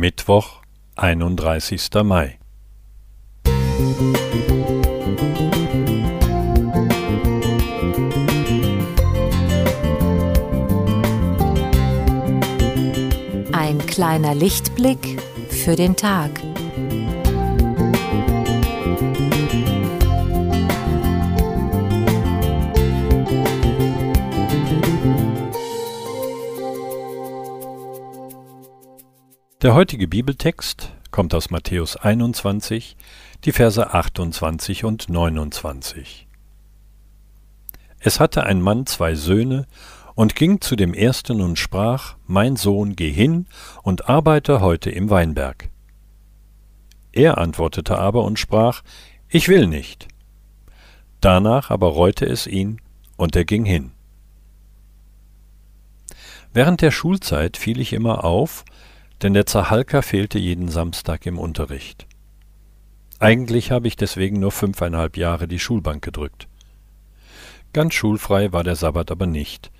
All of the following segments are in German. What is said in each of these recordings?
Mittwoch, einunddreißigster Mai. Ein kleiner Lichtblick für den Tag. Der heutige Bibeltext kommt aus Matthäus 21, die Verse 28 und 29. Es hatte ein Mann zwei Söhne und ging zu dem ersten und sprach, Mein Sohn, geh hin und arbeite heute im Weinberg. Er antwortete aber und sprach, Ich will nicht. Danach aber reute es ihn, und er ging hin. Während der Schulzeit fiel ich immer auf, denn der Zahalka fehlte jeden Samstag im Unterricht. Eigentlich habe ich deswegen nur fünfeinhalb Jahre die Schulbank gedrückt. Ganz schulfrei war der Sabbat aber nicht,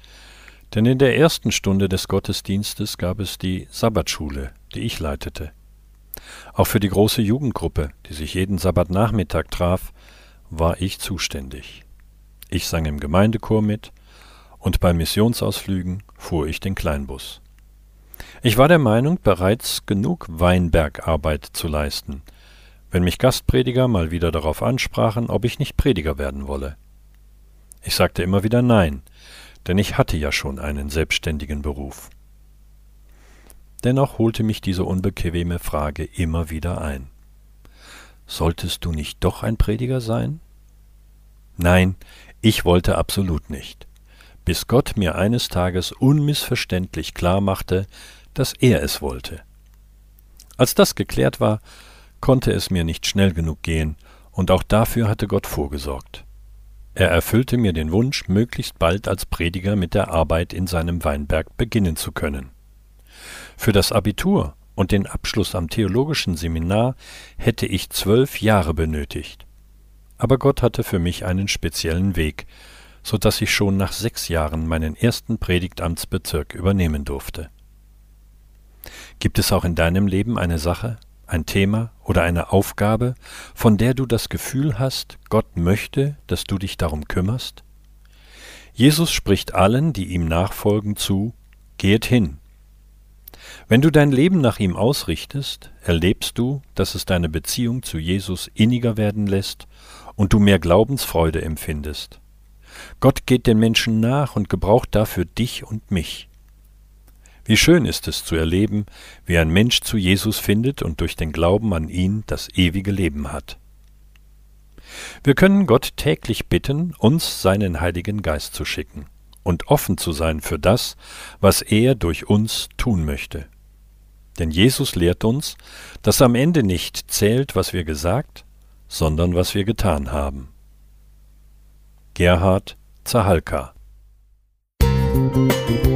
denn in der ersten Stunde des Gottesdienstes gab es die Sabbatschule, die ich leitete. Auch für die große Jugendgruppe, die sich jeden Sabbatnachmittag traf, war ich zuständig. Ich sang im Gemeindechor mit und bei Missionsausflügen fuhr ich den Kleinbus. Ich war der Meinung, bereits genug Weinbergarbeit zu leisten, wenn mich Gastprediger mal wieder darauf ansprachen, ob ich nicht Prediger werden wolle. Ich sagte immer wieder Nein, denn ich hatte ja schon einen selbstständigen Beruf. Dennoch holte mich diese unbequeme Frage immer wieder ein. Solltest du nicht doch ein Prediger sein? Nein, ich wollte absolut nicht, bis Gott mir eines Tages unmissverständlich klar machte, dass er es wollte. Als das geklärt war, konnte es mir nicht schnell genug gehen, und auch dafür hatte Gott vorgesorgt. Er erfüllte mir den Wunsch, möglichst bald als Prediger mit der Arbeit in seinem Weinberg beginnen zu können. Für das Abitur und den Abschluss am theologischen Seminar hätte ich zwölf Jahre benötigt. Aber Gott hatte für mich einen speziellen Weg, so dass ich schon nach sechs Jahren meinen ersten Predigtamtsbezirk übernehmen durfte. Gibt es auch in deinem Leben eine Sache, ein Thema oder eine Aufgabe, von der du das Gefühl hast, Gott möchte, dass du dich darum kümmerst? Jesus spricht allen, die ihm nachfolgen, zu, Geht hin. Wenn du dein Leben nach ihm ausrichtest, erlebst du, dass es deine Beziehung zu Jesus inniger werden lässt und du mehr Glaubensfreude empfindest. Gott geht den Menschen nach und gebraucht dafür dich und mich. Wie schön ist es zu erleben, wie ein Mensch zu Jesus findet und durch den Glauben an ihn das ewige Leben hat. Wir können Gott täglich bitten, uns seinen Heiligen Geist zu schicken und offen zu sein für das, was er durch uns tun möchte. Denn Jesus lehrt uns, dass am Ende nicht zählt, was wir gesagt, sondern was wir getan haben. Gerhard Zahalka. Musik